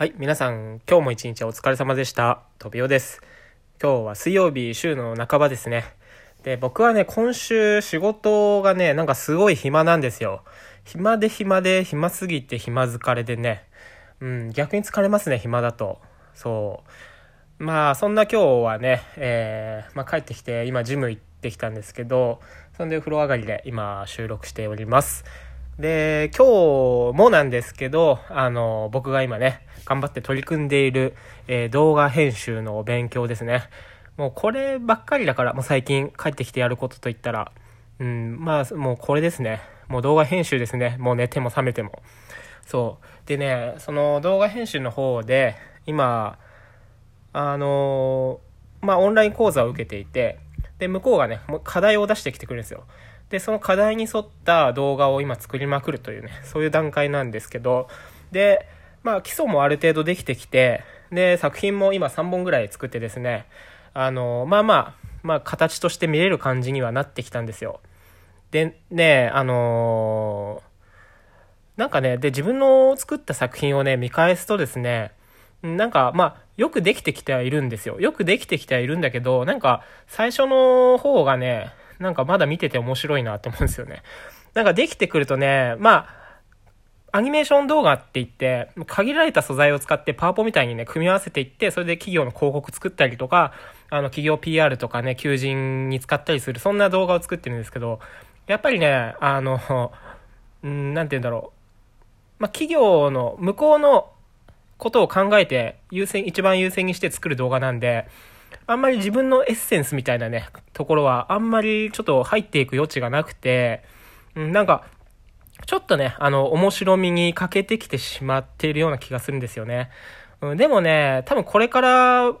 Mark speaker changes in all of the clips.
Speaker 1: はい、皆さん、今日も一日お疲れ様でした。トビオです。今日は水曜日、週の半ばですね。で、僕はね、今週仕事がね、なんかすごい暇なんですよ。暇で暇で、暇すぎて暇疲れでね。うん、逆に疲れますね、暇だと。そう。まあ、そんな今日はね、えー、まあ帰ってきて、今ジム行ってきたんですけど、そんで風呂上がりで今収録しております。で、今日もなんですけど、あの、僕が今ね、頑張って取り組んでいる、えー動画編集の勉強ですね。もうこればっかりだから、もう最近帰ってきてやることといったら、うん、まあ、もうこれですね。もう動画編集ですね。もう寝ても覚めても。そう。でね、その動画編集の方で、今、あのまあ、オンライン講座を受けていて、で、向こうがね、もう課題を出してきてくるんですよ。で、その課題に沿った動画を今作りまくるというね、そういう段階なんですけど、で、まあ、基礎もある程度できてきて、で、作品も今3本ぐらい作ってですね、あの、まあまあ、まあ、形として見れる感じにはなってきたんですよ。で、ね、あのなんかね、で、自分の作った作品をね、見返すとですね、なんか、まあ、よくできてきてはいるんですよ。よくできてきてはいるんだけど、なんか、最初の方がね、なんかまだ見てて面白いなって思うんですよね。なんかできてくるとね、まあ、アニメーション動画って言って、限られた素材を使ってパワポみたいにね、組み合わせていって、それで企業の広告作ったりとか、あの、企業 PR とかね、求人に使ったりする、そんな動画を作ってるんですけど、やっぱりね、あの、うん、なんて言うんだろう。まあ、企業の向こうのことを考えて、優先、一番優先にして作る動画なんで、あんまり自分のエッセンスみたいなね、ところはあんまりちょっと入っていく余地がなくて、うん、なんか、ちょっとね、あの、面白みに欠けてきてしまっているような気がするんですよね。うん、でもね、多分これから、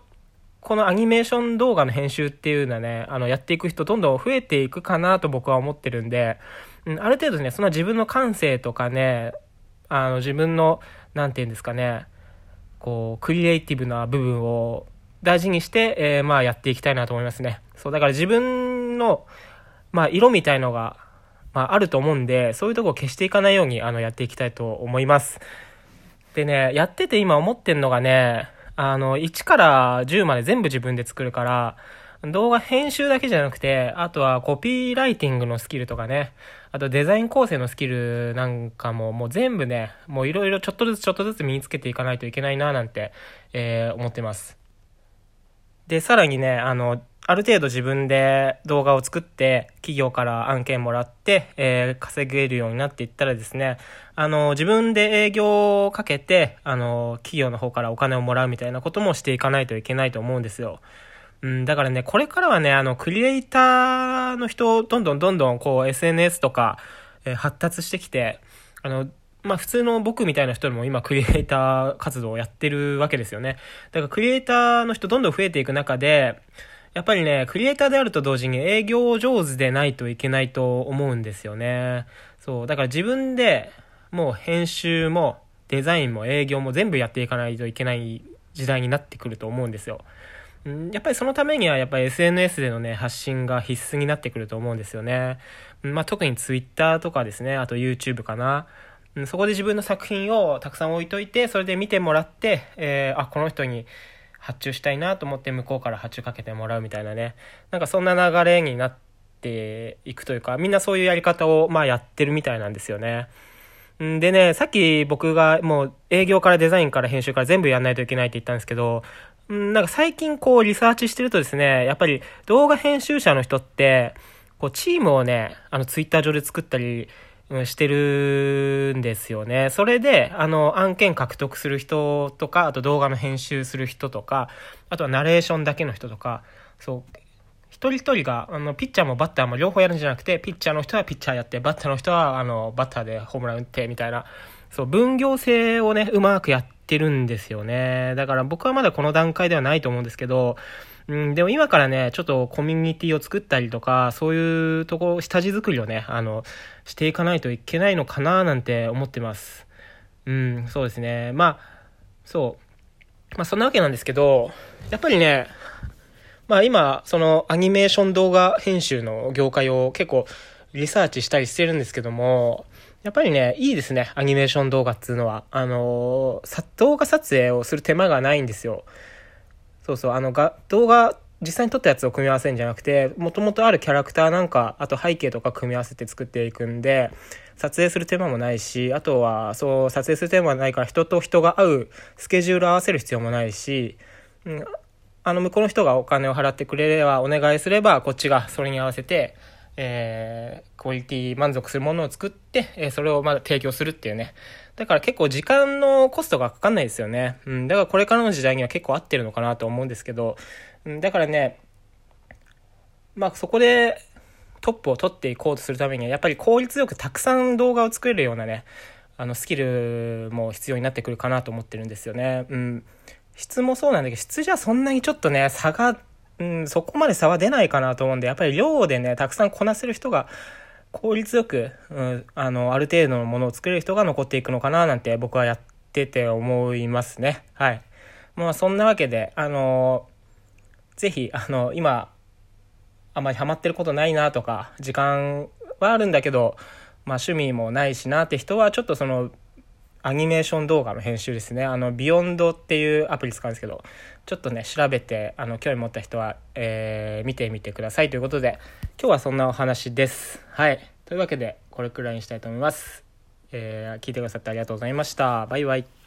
Speaker 1: このアニメーション動画の編集っていうのはね、あの、やっていく人どんどん増えていくかなと僕は思ってるんで、うん、ある程度ね、その自分の感性とかね、あの、自分の、なんていうんですかね、こう、クリエイティブな部分を大事にして、えーまあやっていきたいなと思いますね。そう、だから自分の、まあ色みたいのが、まああると思うんで、そういうとこを消していかないように、あの、やっていきたいと思います。でね、やってて今思ってんのがね、あの、1から10まで全部自分で作るから、動画編集だけじゃなくて、あとはコピーライティングのスキルとかね、あとデザイン構成のスキルなんかももう全部ね、もういろいろちょっとずつちょっとずつ身につけていかないといけないななんて、えー思ってます。で、さらにね、あの、ある程度自分で動画を作って、企業から案件もらって、えー稼げるようになっていったらですね、あの、自分で営業をかけて、あの、企業の方からお金をもらうみたいなこともしていかないといけないと思うんですよ。うん、だからね、これからはね、あの、クリエイターの人、どんどんどんどん、こう、SNS とか、えー発達してきて、あの、まあ、普通の僕みたいな人でも今クリエイター活動をやってるわけですよね。だからクリエイターの人どんどん増えていく中で、やっぱりね、クリエイターであると同時に営業上手でないといけないと思うんですよね。そう、だから自分でもう編集もデザインも営業も全部やっていかないといけない時代になってくると思うんですよ。やっぱりそのためにはやっぱり SNS でのね、発信が必須になってくると思うんですよね。まあ、特に Twitter とかですね、あと YouTube かな。うんそこで自分の作品をたくさん置いといて、それで見てもらって、えーあ、この人に発注したいなと思って向こうから発注かけてもらうみたいなね。なんかそんな流れになっていくというか、みんなそういうやり方をまあやってるみたいなんですよね。でね、さっき僕がもう営業からデザインから編集から全部やんないといけないって言ったんですけど、なんか最近こうリサーチしてるとですね、やっぱり動画編集者の人って、こうチームをね、あのツイッター上で作ったり、してるんですよね。それで、あの、案件獲得する人とか、あと動画の編集する人とか、あとはナレーションだけの人とか、そう、一人一人が、あの、ピッチャーもバッターも両方やるんじゃなくて、ピッチャーの人はピッチャーやって、バッターの人は、あの、バッターでホームラン打って、みたいな、そう、分業制をね、うまくやってるんですよね。だから僕はまだこの段階ではないと思うんですけど、うん、でも今からね、ちょっとコミュニティを作ったりとか、そういうとこ、下地作りをね、あの、していかないといけないのかななんて思ってます。うん、そうですね。まあ、そう。まあそんなわけなんですけど、やっぱりね、まあ今、そのアニメーション動画編集の業界を結構リサーチしたりしてるんですけども、やっぱりね、いいですね、アニメーション動画っていうのは。あのー、動画撮影をする手間がないんですよ。そうそう、あのが、動画、実際に撮ったやつを組み合わせるんじゃなくて、もともとあるキャラクターなんか、あと背景とか組み合わせて作っていくんで、撮影する手間もないし、あとは、そう、撮影する手間はないから、人と人が会うスケジュール合わせる必要もないし、うん、あの、向こうの人がお金を払ってくれれば、お願いすれば、こっちがそれに合わせて、えー、クオリティ満足するものを作って、えー、それをまだ提供するっていうね。だから結構時間のコストがかかんないですよね。うん、だからこれからの時代には結構合ってるのかなと思うんですけど、うん、だからね、まあそこでトップを取っていこうとするためには、やっぱり効率よくたくさん動画を作れるようなね、あのスキルも必要になってくるかなと思ってるんですよね。うん。質もそうなんだけど、質じゃそんなにちょっとね、差がうん、そこまで差は出ないかなと思うんで、やっぱり量でね、たくさんこなせる人が、効率よく、うん、あの、ある程度のものを作れる人が残っていくのかななんて僕はやってて思いますね。はい。まあそんなわけで、あのぜひ、あの、今、あまりハマってることないなとか、時間はあるんだけど、まあ趣味もないしなって人は、ちょっとその、アニメーション動画の編集ですね。あの、ビヨンドっていうアプリ使うんですけど、ちょっとね、調べて、あの、興味持った人は、えー、見てみてくださいということで、今日はそんなお話です。はい。というわけで、これくらいにしたいと思います。えー、聞いてくださってありがとうございました。バイバイ。